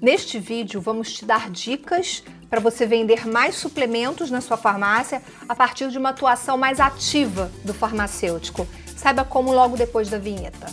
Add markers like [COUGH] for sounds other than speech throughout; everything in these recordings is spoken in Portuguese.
Neste vídeo, vamos te dar dicas para você vender mais suplementos na sua farmácia a partir de uma atuação mais ativa do farmacêutico. Saiba como logo depois da vinheta.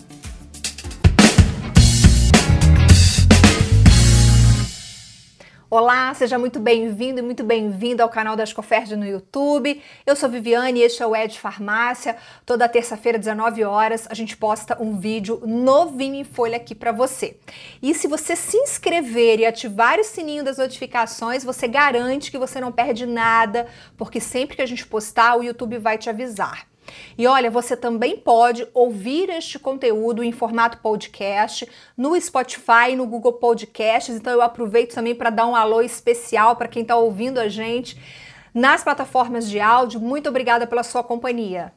Olá, seja muito bem-vindo e muito bem-vinda ao canal da Escoferd no YouTube. Eu sou Viviane e este é o Ed Farmácia. Toda terça-feira, 19 horas, a gente posta um vídeo novinho em folha aqui para você. E se você se inscrever e ativar o sininho das notificações, você garante que você não perde nada, porque sempre que a gente postar, o YouTube vai te avisar. E olha, você também pode ouvir este conteúdo em formato podcast no Spotify, no Google Podcasts. Então eu aproveito também para dar um alô especial para quem está ouvindo a gente nas plataformas de áudio. Muito obrigada pela sua companhia.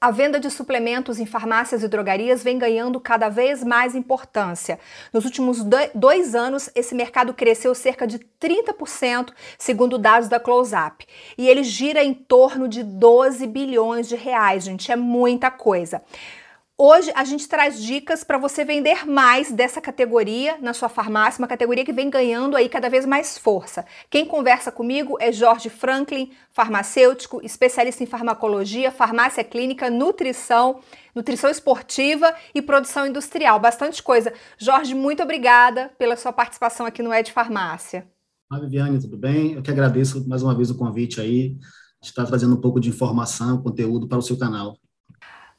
A venda de suplementos em farmácias e drogarias vem ganhando cada vez mais importância. Nos últimos dois anos, esse mercado cresceu cerca de 30%, segundo dados da Close-Up. E ele gira em torno de 12 bilhões de reais, gente. É muita coisa. Hoje a gente traz dicas para você vender mais dessa categoria na sua farmácia, uma categoria que vem ganhando aí cada vez mais força. Quem conversa comigo é Jorge Franklin, farmacêutico, especialista em farmacologia, farmácia clínica, nutrição, nutrição esportiva e produção industrial. Bastante coisa. Jorge, muito obrigada pela sua participação aqui no Ed Farmácia. Olá, Viviane, tudo bem? Eu que agradeço mais uma vez o convite aí, de estar trazendo um pouco de informação, conteúdo para o seu canal.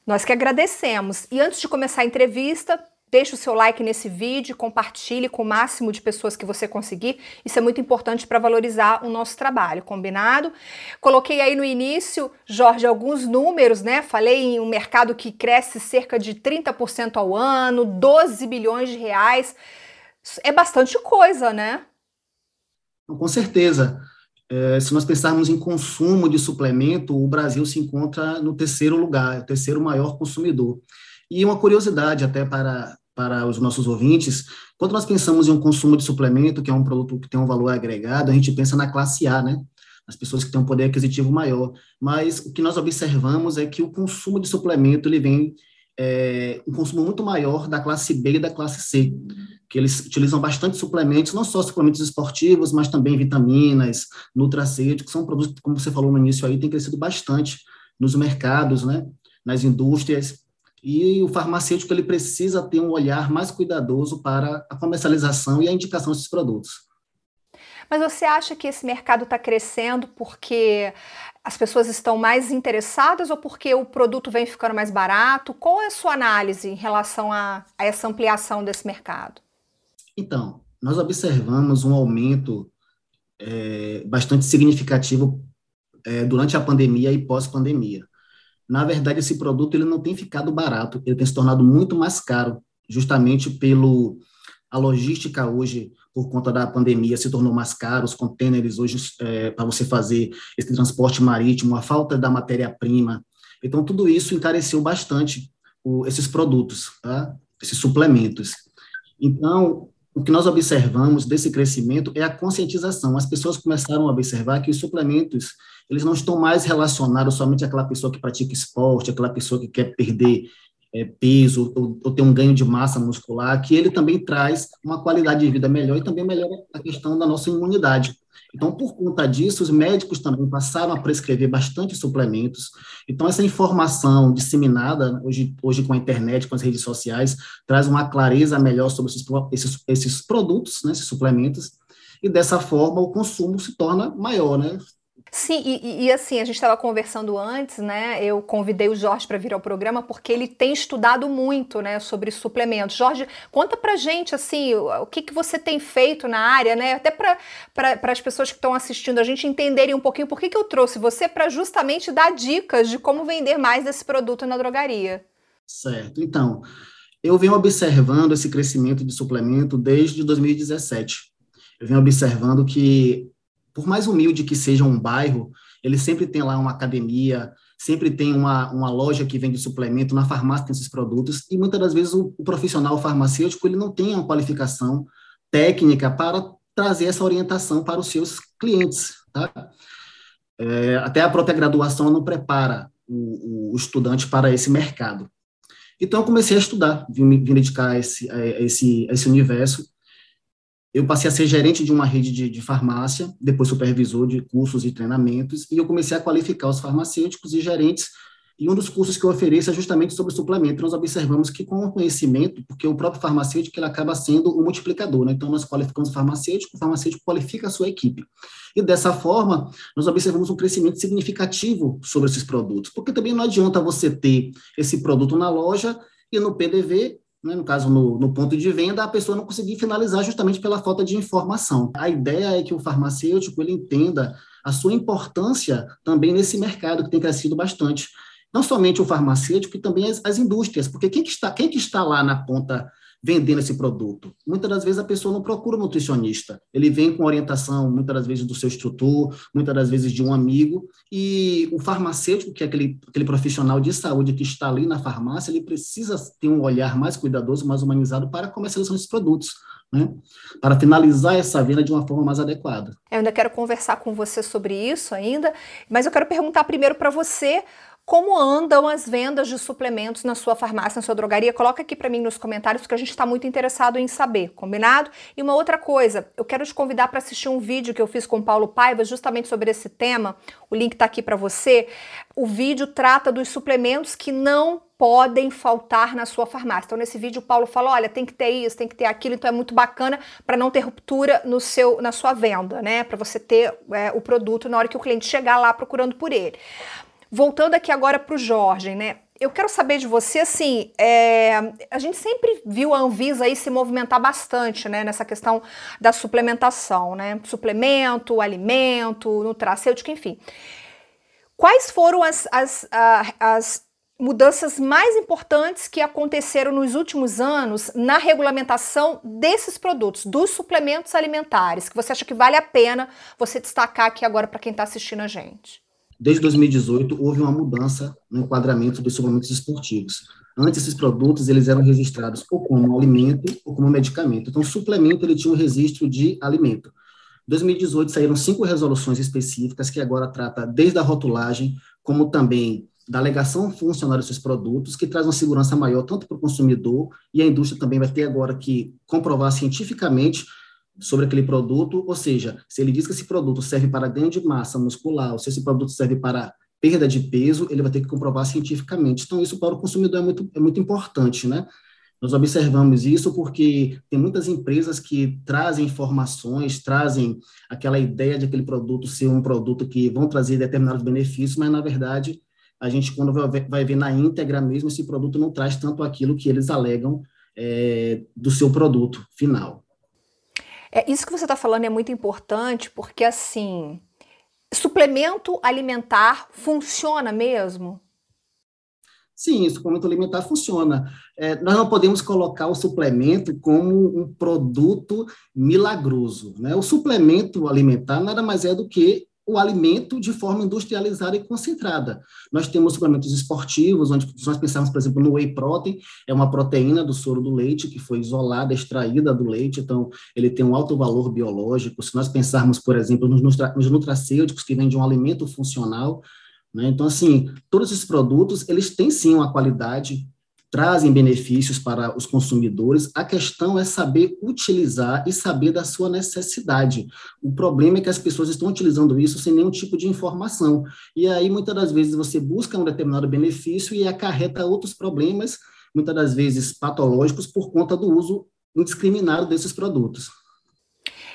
Nós que agradecemos. E antes de começar a entrevista, deixe o seu like nesse vídeo, compartilhe com o máximo de pessoas que você conseguir. Isso é muito importante para valorizar o nosso trabalho, combinado? Coloquei aí no início, Jorge, alguns números, né? Falei em um mercado que cresce cerca de 30% ao ano, 12 bilhões de reais. É bastante coisa, né? Com certeza. É, se nós pensarmos em consumo de suplemento, o Brasil se encontra no terceiro lugar, o terceiro maior consumidor. E uma curiosidade até para, para os nossos ouvintes, quando nós pensamos em um consumo de suplemento, que é um produto que tem um valor agregado, a gente pensa na classe A, né? As pessoas que têm um poder aquisitivo maior. Mas o que nós observamos é que o consumo de suplemento ele vem é, um consumo muito maior da classe B e da classe C que eles utilizam bastante suplementos, não só suplementos esportivos, mas também vitaminas, nutracêuticos, são produtos que, como você falou no início aí, tem crescido bastante nos mercados, né, nas indústrias, e o farmacêutico ele precisa ter um olhar mais cuidadoso para a comercialização e a indicação desses produtos. Mas você acha que esse mercado está crescendo porque as pessoas estão mais interessadas ou porque o produto vem ficando mais barato? Qual é a sua análise em relação a, a essa ampliação desse mercado? Então, nós observamos um aumento é, bastante significativo é, durante a pandemia e pós-pandemia. Na verdade, esse produto ele não tem ficado barato, ele tem se tornado muito mais caro, justamente pelo a logística hoje, por conta da pandemia, se tornou mais caro, os contêineres hoje, é, para você fazer esse transporte marítimo, a falta da matéria-prima. Então, tudo isso encareceu bastante o, esses produtos, tá? esses suplementos. Então, o que nós observamos desse crescimento é a conscientização. As pessoas começaram a observar que os suplementos, eles não estão mais relacionados somente àquela pessoa que pratica esporte, aquela pessoa que quer perder é, peso ou, ou ter um ganho de massa muscular, que ele também traz uma qualidade de vida melhor e também melhora a questão da nossa imunidade. Então, por conta disso, os médicos também passaram a prescrever bastante suplementos. Então, essa informação disseminada hoje, hoje com a internet, com as redes sociais, traz uma clareza melhor sobre esses, esses, esses produtos, né, esses suplementos, e dessa forma o consumo se torna maior, né? Sim, e, e, assim, a gente estava conversando antes, né? Eu convidei o Jorge para vir ao programa porque ele tem estudado muito, né, sobre suplementos. Jorge, conta pra gente, assim, o, o que, que você tem feito na área, né? Até para as pessoas que estão assistindo a gente entenderem um pouquinho por que, que eu trouxe você para justamente dar dicas de como vender mais desse produto na drogaria. Certo. Então, eu venho observando esse crescimento de suplemento desde 2017. Eu venho observando que por mais humilde que seja um bairro, ele sempre tem lá uma academia, sempre tem uma, uma loja que vende suplemento, na farmácia tem esses produtos, e muitas das vezes o, o profissional farmacêutico ele não tem uma qualificação técnica para trazer essa orientação para os seus clientes. Tá? É, até a própria graduação não prepara o, o, estudante para esse mercado. Então, eu comecei a estudar, vim me dedicar a esse, a esse, a esse universo, eu passei a ser gerente de uma rede de, de, farmácia, depois supervisor de cursos e treinamentos, e eu comecei a qualificar os farmacêuticos e gerentes e um dos cursos que eu ofereço é justamente sobre suplemento. Nós observamos que com o conhecimento, porque o próprio farmacêutico ele acaba sendo o multiplicador, né? Então nós qualificamos o farmacêutico, o farmacêutico qualifica a sua equipe. E dessa forma, nós observamos um crescimento significativo sobre esses produtos, porque também não adianta você ter esse produto na loja e no PDV né, no caso, no, no, ponto de venda, a pessoa não conseguir finalizar justamente pela falta de informação. A ideia é que o farmacêutico ele entenda a sua importância também nesse mercado que tem crescido bastante não somente o farmacêutico, e também as, as indústrias, porque quem que, está, quem que está lá na ponta vendendo esse produto? Muitas das vezes a pessoa não procura um nutricionista, ele vem com orientação, muitas das vezes do seu instrutor, muitas das vezes de um amigo, e o farmacêutico, que é aquele, aquele profissional de saúde que está ali na farmácia, ele precisa ter um olhar mais cuidadoso, mais humanizado para a comercialização desses produtos. Né, para finalizar essa venda de uma forma mais adequada. Eu ainda quero conversar com você sobre isso ainda, mas eu quero perguntar primeiro para você como andam as vendas de suplementos na sua farmácia, na sua drogaria? Coloca aqui para mim nos comentários, porque a gente está muito interessado em saber, combinado? E uma outra coisa, eu quero te convidar para assistir um vídeo que eu fiz com o Paulo Paiva justamente sobre esse tema. O link está aqui para você. O vídeo trata dos suplementos que não podem faltar na sua farmácia. Então, nesse vídeo, o Paulo fala: olha, tem que ter isso, tem que ter aquilo, então é muito bacana para não ter ruptura no seu, na sua venda, né? Para você ter é, o produto na hora que o cliente chegar lá procurando por ele. Voltando aqui agora para o Jorge, né? Eu quero saber de você, assim, é, a gente sempre viu a Anvisa aí se movimentar bastante, né, nessa questão da suplementação, né? Suplemento, alimento, nutracêutico, enfim. Quais foram as, as, as mudanças mais importantes que aconteceram nos últimos anos na regulamentação desses produtos, dos suplementos alimentares, que você acha que vale a pena você destacar aqui agora para quem está assistindo a gente? Desde 2018 houve uma mudança no enquadramento dos suplementos esportivos. Antes esses produtos eles eram registrados ou como alimento ou como medicamento. Então suplemento ele tinha um registro de alimento. Em 2018 saíram cinco resoluções específicas que agora trata desde a rotulagem como também da alegação funcional desses produtos, que traz uma segurança maior tanto para o consumidor e a indústria também vai ter agora que comprovar cientificamente sobre aquele produto, ou seja, se ele diz que esse produto serve para ganho de massa muscular, ou se esse produto serve para perda de peso, ele vai ter que comprovar cientificamente. Então, isso para o consumidor é muito, é muito importante, né? Nós observamos isso porque tem muitas empresas que trazem informações, trazem aquela ideia de aquele produto ser um produto que vão trazer determinados benefícios, mas, na verdade, a gente, quando vai ver na íntegra mesmo, esse produto não traz tanto aquilo que eles alegam é, do seu produto final. É, isso que você está falando é muito importante porque, assim, suplemento alimentar funciona mesmo? Sim, o suplemento alimentar funciona. É, nós não podemos colocar o suplemento como um produto milagroso. Né? O suplemento alimentar nada mais é do que o alimento de forma industrializada e concentrada. Nós temos suplementos esportivos, onde nós pensarmos, por exemplo, no whey protein, é uma proteína do soro do leite que foi isolada, extraída do leite, então ele tem um alto valor biológico. Se nós pensarmos, por exemplo, nos, nos nutracêuticos, que vêm de um alimento funcional, né? então, assim, todos esses produtos, eles têm sim uma qualidade trazem benefícios para os consumidores. A questão é saber utilizar e saber da sua necessidade. O problema é que as pessoas estão utilizando isso sem nenhum tipo de informação. E aí, muitas das vezes, você busca um determinado benefício e acarreta outros problemas, muitas das vezes patológicos, por conta do uso indiscriminado desses produtos.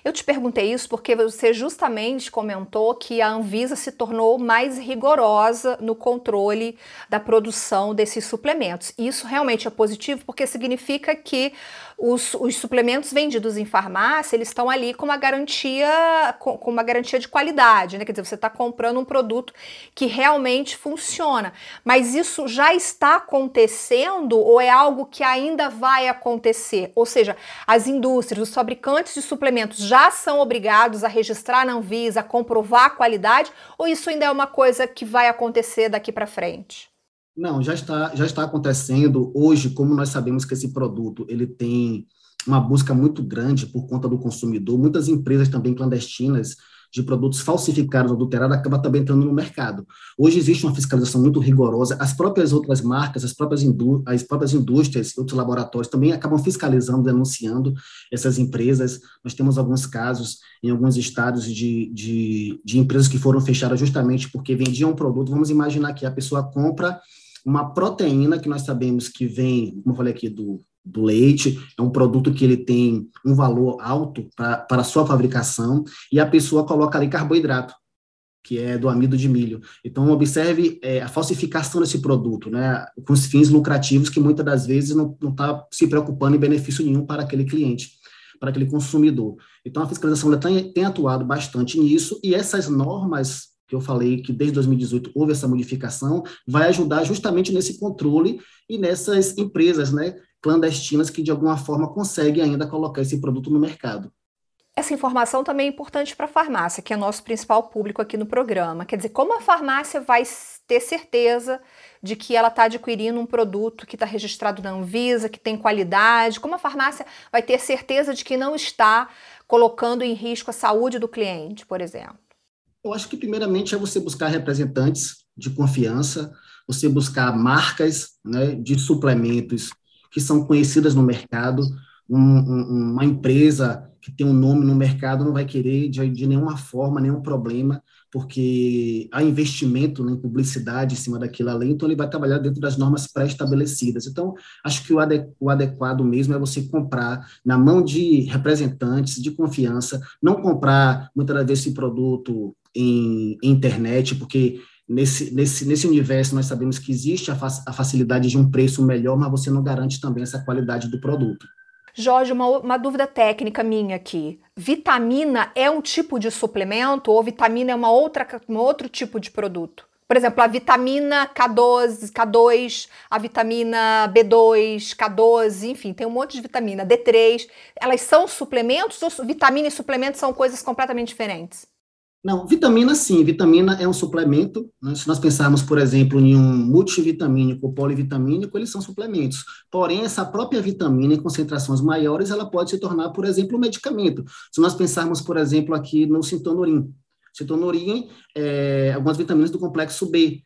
Eu te perguntei isso porque você justamente comentou que a Anvisa se tornou mais rigorosa no controle da produção desses suplementos. Isso realmente é positivo porque significa que os, os suplementos vendidos em farmácia, eles estão ali com uma garantia, com, com uma garantia de qualidade, né? Quer dizer, você está comprando um produto que realmente funciona. Mas isso já está acontecendo ou é algo que ainda vai acontecer? Ou seja, as indústrias, os fabricantes de suplementos já são obrigados a registrar na Anvisa, a comprovar a qualidade, ou isso ainda é uma coisa que vai acontecer daqui para frente? Não, já está, já está acontecendo. Hoje, como nós sabemos que esse produto ele tem uma busca muito grande por conta do consumidor, muitas empresas também clandestinas de produtos falsificados, adulterados, acaba também entrando no mercado. Hoje existe uma fiscalização muito rigorosa, as próprias outras marcas, as próprias, as próprias indústrias, outros laboratórios também acabam fiscalizando, denunciando essas empresas. Nós temos alguns casos em alguns estados de, de, de empresas que foram fechadas justamente porque vendiam um produto. Vamos imaginar que a pessoa compra uma proteína que nós sabemos que vem, como eu falei aqui, do, do leite, é um produto que ele tem um valor alto para a sua fabricação, e a pessoa coloca ali carboidrato, que é do amido de milho. Então, observe é, a falsificação desse produto, né, com os fins lucrativos que muitas das vezes não está se preocupando em benefício nenhum para aquele cliente, para aquele consumidor. Então, a fiscalização tem, tem atuado bastante nisso, e essas normas que eu falei que desde 2018 houve essa modificação, vai ajudar justamente nesse controle e nessas empresas né, clandestinas que, de alguma forma, conseguem ainda colocar esse produto no mercado. Essa informação também é importante para a farmácia, que é nosso principal público aqui no programa. Quer dizer, como a farmácia vai ter certeza de que ela está adquirindo um produto que está registrado na Anvisa, que tem qualidade? Como a farmácia vai ter certeza de que não está colocando em risco a saúde do cliente, por exemplo? Eu acho que, primeiramente, é você buscar representantes de confiança, você buscar marcas né, de suplementos que são conhecidas no mercado. Um, um, uma empresa que tem um nome no mercado não vai querer, de, de nenhuma forma, nenhum problema, porque há investimento né, em publicidade em cima daquilo ali, então ele vai trabalhar dentro das normas pré-estabelecidas. Então, acho que o, ade o adequado mesmo é você comprar na mão de representantes de confiança, não comprar muitas vezes esse produto em, internet, porque nesse, nesse, nesse universo nós sabemos que existe a, a facilidade de um preço melhor, mas você não garante também essa qualidade do produto. Jorge, uma, uma, dúvida técnica minha aqui. Vitamina é um tipo de suplemento ou vitamina é uma outra, um outro tipo de produto? Por exemplo, a vitamina K12, K2, a vitamina B2, K12, enfim, tem um monte de vitamina, D3. Elas são suplementos ou vitamina e suplementos são coisas completamente diferentes? Não, vitamina sim, vitamina é um suplemento. Né? Se nós pensarmos, por exemplo, em um multivitamínico ou polivitamínico, eles são suplementos. Porém, essa própria vitamina em concentrações maiores, ela pode se tornar, por exemplo, um medicamento. Se nós pensarmos, por exemplo, aqui no cintonorim. Cintonorim é algumas vitaminas do complexo B,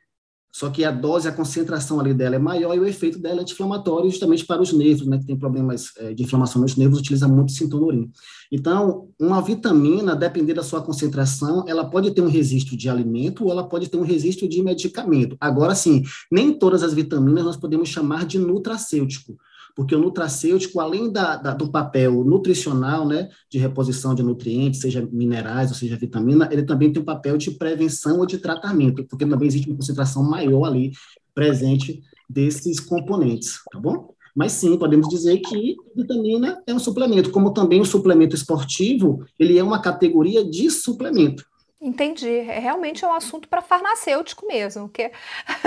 só que a dose, a concentração ali dela é maior e o efeito dela é anti-inflamatório justamente para os nervos, né, que tem problemas é, de inflamação nos nervos, utiliza muito cintonorim. Então, uma vitamina, dependendo da sua concentração, ela pode ter um registro de alimento ou ela pode ter um registro de medicamento. Agora, sim, nem todas as vitaminas nós podemos chamar de nutracêutico, porque o nutracêutico, além da, da, do papel nutricional, né, de reposição de nutrientes, seja minerais ou seja vitamina, ele também tem um papel de prevenção ou de tratamento, porque também existe uma concentração maior ali presente desses componentes, tá bom? Mas sim, podemos dizer que vitamina é um suplemento, como também o suplemento esportivo, ele é uma categoria de suplemento. Entendi. É, realmente é um assunto para farmacêutico mesmo. Que...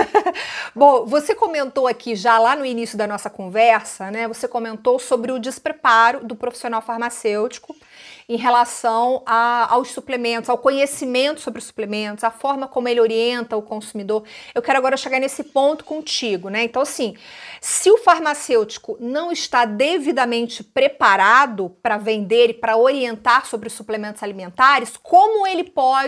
[LAUGHS] Bom, você comentou aqui já lá no início da nossa conversa, né? Você comentou sobre o despreparo do profissional farmacêutico em relação a, aos suplementos, ao conhecimento sobre os suplementos, a forma como ele orienta o consumidor. Eu quero agora chegar nesse ponto contigo, né? Então, assim, se o farmacêutico não está devidamente preparado para vender e para orientar sobre os suplementos alimentares, como ele pode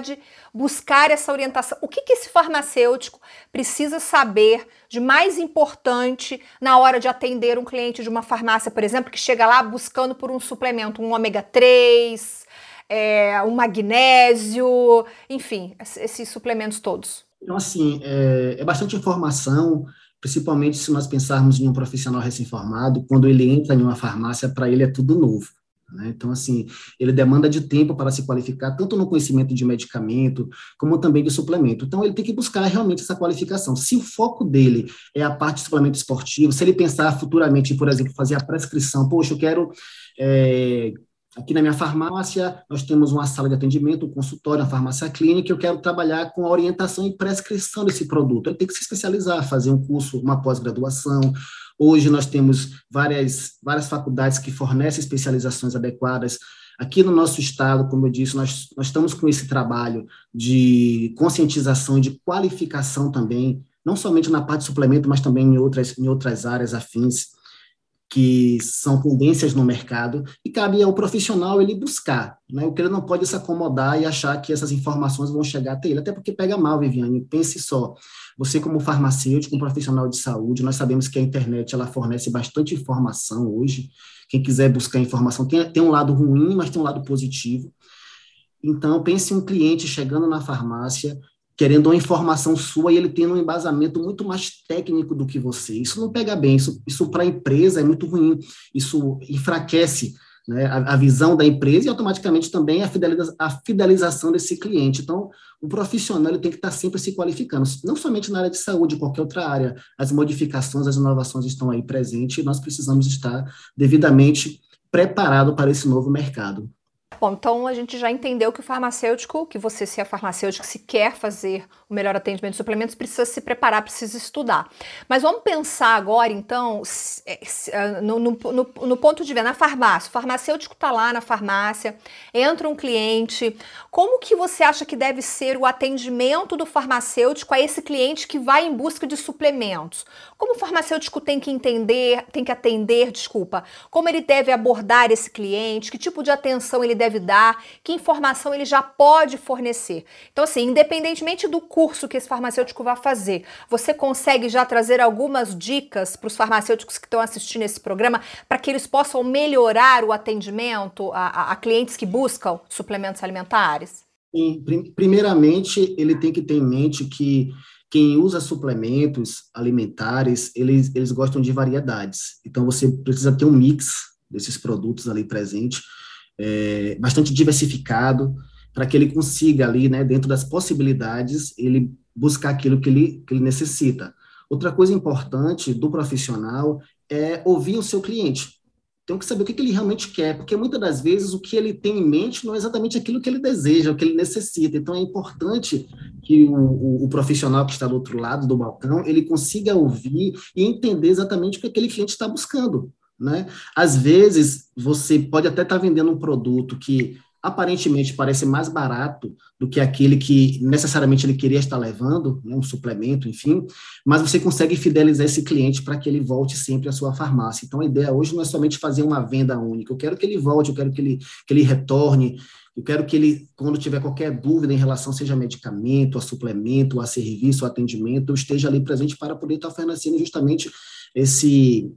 buscar essa orientação? O que, que esse farmacêutico precisa saber de mais importante na hora de atender um cliente de uma farmácia, por exemplo, que chega lá buscando por um suplemento, um ômega 3, é, um magnésio, enfim, esses suplementos todos? Então, assim, é, é bastante informação, principalmente se nós pensarmos em um profissional recém-formado, quando ele entra em uma farmácia, para ele é tudo novo. Né? Então, assim, ele demanda de tempo para se qualificar, tanto no conhecimento de medicamento, como também de suplemento. Então, ele tem que buscar realmente essa qualificação. Se o foco dele é a parte de suplemento esportivo, se ele pensar futuramente, por exemplo, fazer a prescrição, poxa, eu quero. É, aqui na minha farmácia, nós temos uma sala de atendimento, um consultório, uma farmácia clínica, eu quero trabalhar com a orientação e prescrição desse produto. Ele tem que se especializar, fazer um curso, uma pós-graduação, Hoje nós temos várias, várias faculdades que fornecem especializações adequadas. Aqui no nosso estado, como eu disse, nós, nós estamos com esse trabalho de conscientização, de qualificação também, não somente na parte de suplemento, mas também em outras, em outras áreas afins que são tendências no mercado, e cabe ao profissional ele buscar, né? O que ele não pode se acomodar e achar que essas informações vão chegar até ele, até porque pega mal, Viviane, pense só, você como farmacêutico, um profissional de saúde, nós sabemos que a internet, ela fornece bastante informação hoje, quem quiser buscar informação, tem, tem um lado ruim, mas tem um lado positivo, então, pense um cliente chegando na farmácia, querendo uma informação sua e ele tendo um embasamento muito mais técnico do que você. Isso não pega bem, isso, isso para a empresa é muito ruim, isso enfraquece né, a, a, visão da empresa e automaticamente também a, fideliza, a fidelização desse cliente. Então, o profissional ele tem que estar sempre se qualificando, não somente na área de saúde, qualquer outra área. As modificações, as inovações estão aí presentes e nós precisamos estar devidamente preparado para esse novo mercado. Bom, então a gente já entendeu que o farmacêutico, que você se é farmacêutico, se quer fazer o melhor atendimento de suplementos, precisa se preparar, precisa estudar. Mas vamos pensar agora, então, é, ah, no, no, no, no ponto de ver, na farmácia. O farmacêutico está lá na farmácia, entra um cliente. Como que você acha que deve ser o atendimento do farmacêutico a esse cliente que vai em busca de suplementos? Como o farmacêutico tem que entender, tem que atender, desculpa, como ele deve abordar esse cliente, que tipo de atenção ele deve deve dar, que informação ele já pode fornecer. Então, assim, independentemente do curso que esse farmacêutico vai fazer, você consegue já trazer algumas dicas para os farmacêuticos que estão assistindo esse programa para que eles possam melhorar o atendimento a, a, a clientes que buscam suplementos alimentares? Primeiramente, ele tem que ter em mente que quem usa suplementos alimentares, eles, eles gostam de variedades. Então, você precisa ter um mix desses produtos ali presente é, bastante diversificado, para que ele consiga ali, né, dentro das possibilidades, ele buscar aquilo que ele, que ele necessita. Outra coisa importante do profissional é ouvir o seu cliente. Tem que saber o que, ele realmente quer, porque muitas das vezes o que ele tem em mente não é exatamente aquilo que ele deseja, o que ele necessita. Então é importante que o, o, o profissional que está do outro lado do balcão, ele consiga ouvir e entender exatamente o que aquele cliente está buscando. Né? Às vezes, você pode até estar tá vendendo um produto que aparentemente parece mais barato do que aquele que necessariamente ele queria estar levando, né, um suplemento, enfim, mas você consegue fidelizar esse cliente para que ele volte sempre à sua farmácia. Então, a ideia hoje não é somente fazer uma venda única, eu quero que ele volte, eu quero que ele, que ele retorne, eu quero que ele, quando tiver qualquer dúvida em relação, seja a medicamento, a suplemento, a serviço, a atendimento, esteja ali presente para poder estar oferecendo justamente esse,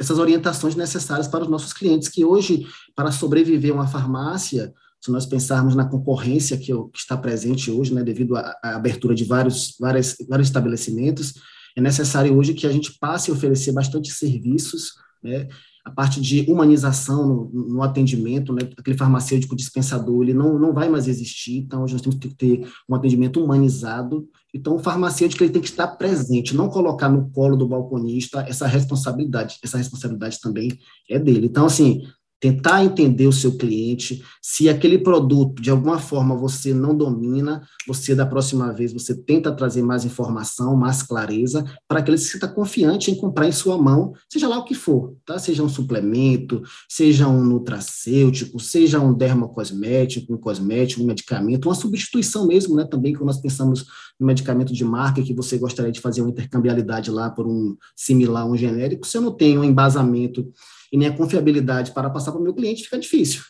essas orientações necessárias para os nossos clientes, que hoje, para sobreviver uma farmácia, se nós pensarmos na concorrência que, está presente hoje, né, devido à, à abertura de vários, vários, vários estabelecimentos, é necessário hoje que a gente passe a oferecer bastante serviços, né, a parte de humanização no, no, atendimento, né, aquele farmacêutico dispensador, ele não, não vai mais existir, então hoje nós temos que ter um atendimento humanizado, então o farmacêutico ele tem que estar presente, não colocar no colo do balconista essa responsabilidade, essa responsabilidade também é dele. Então, assim, tentar entender o seu cliente, se aquele produto, de alguma forma, você não domina, você, da próxima vez, você tenta trazer mais informação, mais clareza, para que ele se sinta confiante em comprar em sua mão, seja lá o que for, tá? Seja um suplemento, seja um nutracêutico, seja um dermocosmético, um cosmético, um medicamento, uma substituição mesmo, né? Também, quando nós pensamos no medicamento de marca, que você gostaria de fazer uma intercambiabilidade lá por um similar, um genérico, se eu não tenho um embasamento e nem a confiabilidade para passar para o meu cliente, fica difícil.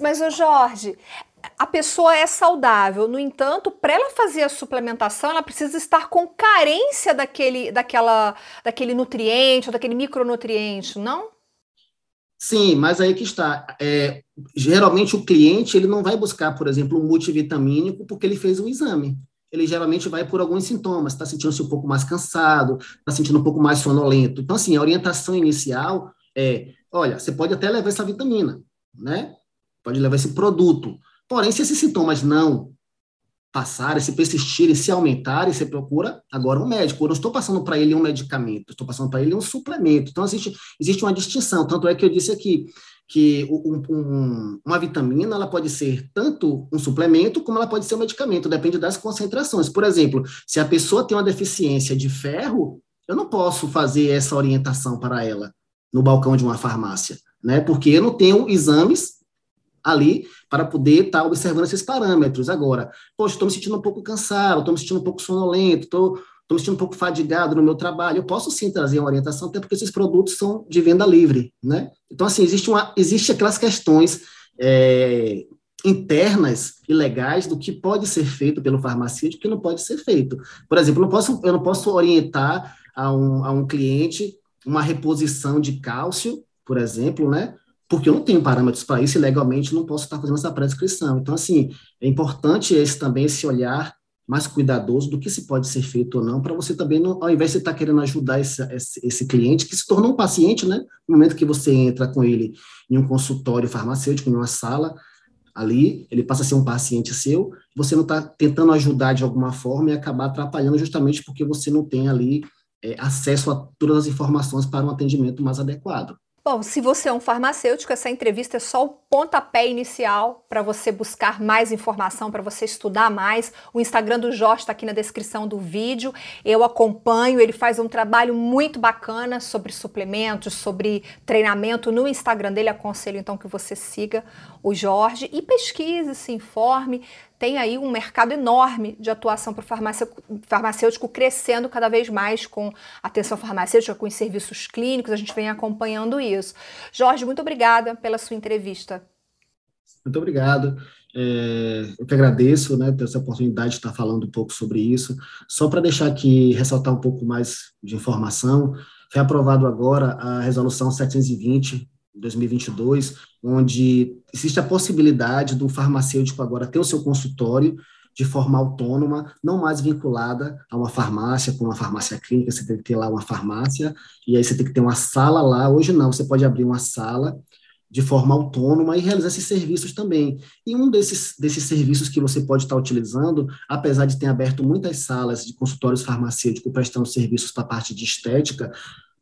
Mas, Jorge, a pessoa é saudável, no entanto, para ela fazer a suplementação, ela precisa estar com carência daquele, daquela, daquele nutriente ou daquele micronutriente, não? Sim, mas aí que está. É, geralmente o cliente ele não vai buscar, por exemplo, um multivitamínico porque ele fez um exame. Ele geralmente vai por alguns sintomas, está sentindo-se um pouco mais cansado, está sentindo um pouco mais sonolento. Então, assim, a orientação inicial é olha, você pode até levar essa vitamina, né? Pode levar esse produto. Porém, se esses sintomas não passarem, se persistirem, se aumentarem, você procura agora um médico. Eu não estou passando para ele um medicamento, estou passando para ele um suplemento. Então, existe, existe uma distinção. Tanto é que eu disse aqui que um, um, uma vitamina ela pode ser tanto um suplemento como ela pode ser um medicamento, depende das concentrações. Por exemplo, se a pessoa tem uma deficiência de ferro, eu não posso fazer essa orientação para ela no balcão de uma farmácia, né? Porque eu não tenho exames ali para poder estar tá observando esses parâmetros. Agora, poxa, estou me sentindo um pouco cansado, estou me sentindo um pouco sonolento, estou me sentindo um pouco fadigado no meu trabalho, eu posso sim trazer uma orientação, até porque esses produtos são de venda livre, né? Então, assim, existe, uma, existe aquelas questões é, internas e legais do que pode ser feito pelo farmacêutico e que não pode ser feito. Por exemplo, eu não posso, eu não posso orientar a um, a um cliente uma reposição de cálcio, por exemplo, né? Porque eu não tenho parâmetros para isso e legalmente não posso estar fazendo essa prescrição. Então, assim, é importante esse também esse olhar mais cuidadoso do que se pode ser feito ou não, para você também, não, ao invés de estar querendo ajudar esse, esse, esse, cliente, que se tornou um paciente, né? No momento que você entra com ele em um consultório farmacêutico, em uma sala, ali, ele passa a ser um paciente seu, você não está tentando ajudar de alguma forma e acabar atrapalhando justamente porque você não tem ali é, acesso a todas as informações para um atendimento mais adequado. Bom, se você é um farmacêutico, essa entrevista é só o pontapé inicial para você buscar mais informação, para você estudar mais. O Instagram do Jorge está aqui na descrição do vídeo. Eu acompanho, ele faz um trabalho muito bacana sobre suplementos, sobre treinamento no Instagram dele. Aconselho então que você siga o Jorge e pesquise, se informe tem aí um mercado enorme de atuação para o farmacêutico crescendo cada vez mais com atenção farmacêutica, com os serviços clínicos, a gente vem acompanhando isso. Jorge, muito obrigada pela sua entrevista. Muito obrigado. É, eu que agradeço, né, ter essa oportunidade de estar falando um pouco sobre isso. Só para deixar aqui, ressaltar um pouco mais de informação, foi aprovado agora a resolução 720 2022, onde existe a possibilidade do farmacêutico agora ter o seu consultório de forma autônoma, não mais vinculada a uma farmácia, com uma farmácia clínica, você tem que ter lá uma farmácia, e aí você tem que ter uma sala lá. Hoje não, você pode abrir uma sala de forma autônoma e realizar esses serviços também. E um desses, desses serviços que você pode estar utilizando, apesar de ter aberto muitas salas de consultórios farmacêuticos prestando serviços para a parte de estética,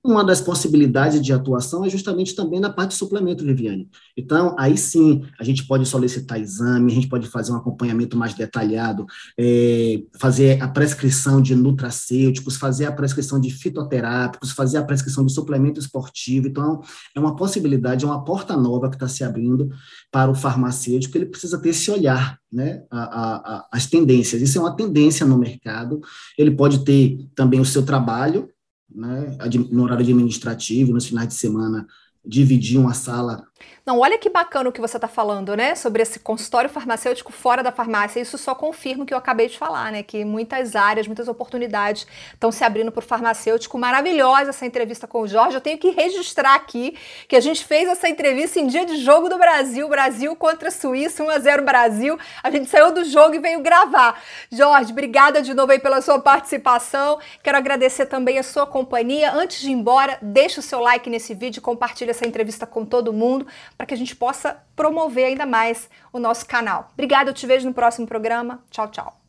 uma das possibilidades de atuação é justamente também na parte de suplemento, Viviane. Então, aí sim, a gente pode solicitar exame, a gente pode fazer um acompanhamento mais detalhado, é, fazer a prescrição de nutracêuticos, fazer a prescrição de fitoterápicos, fazer a prescrição de suplemento esportivo. Então, é uma possibilidade, é uma porta nova que está se abrindo para o farmacêutico, ele precisa ter esse olhar, né, a, a, a, as tendências. Isso é uma tendência no mercado. Ele pode ter também o seu trabalho, né, no horário administrativo, nos finais de semana, dividir uma sala não, olha que bacana o que você está falando, né? Sobre esse consultório farmacêutico fora da farmácia. Isso só confirma o que eu acabei de falar, né? Que muitas áreas, muitas oportunidades estão se abrindo para o farmacêutico. Maravilhosa essa entrevista com o Jorge. Eu tenho que registrar aqui que a gente fez essa entrevista em dia de jogo do Brasil. Brasil contra Suíça, 1 a 0 Brasil. A gente saiu do jogo e veio gravar. Jorge, obrigada de novo aí pela sua participação. Quero agradecer também a sua companhia. Antes de ir embora, deixa o seu like nesse vídeo, compartilha essa entrevista com todo mundo para que a gente possa promover ainda mais o nosso canal. Obrigada, eu te vejo no próximo programa. Tchau, tchau.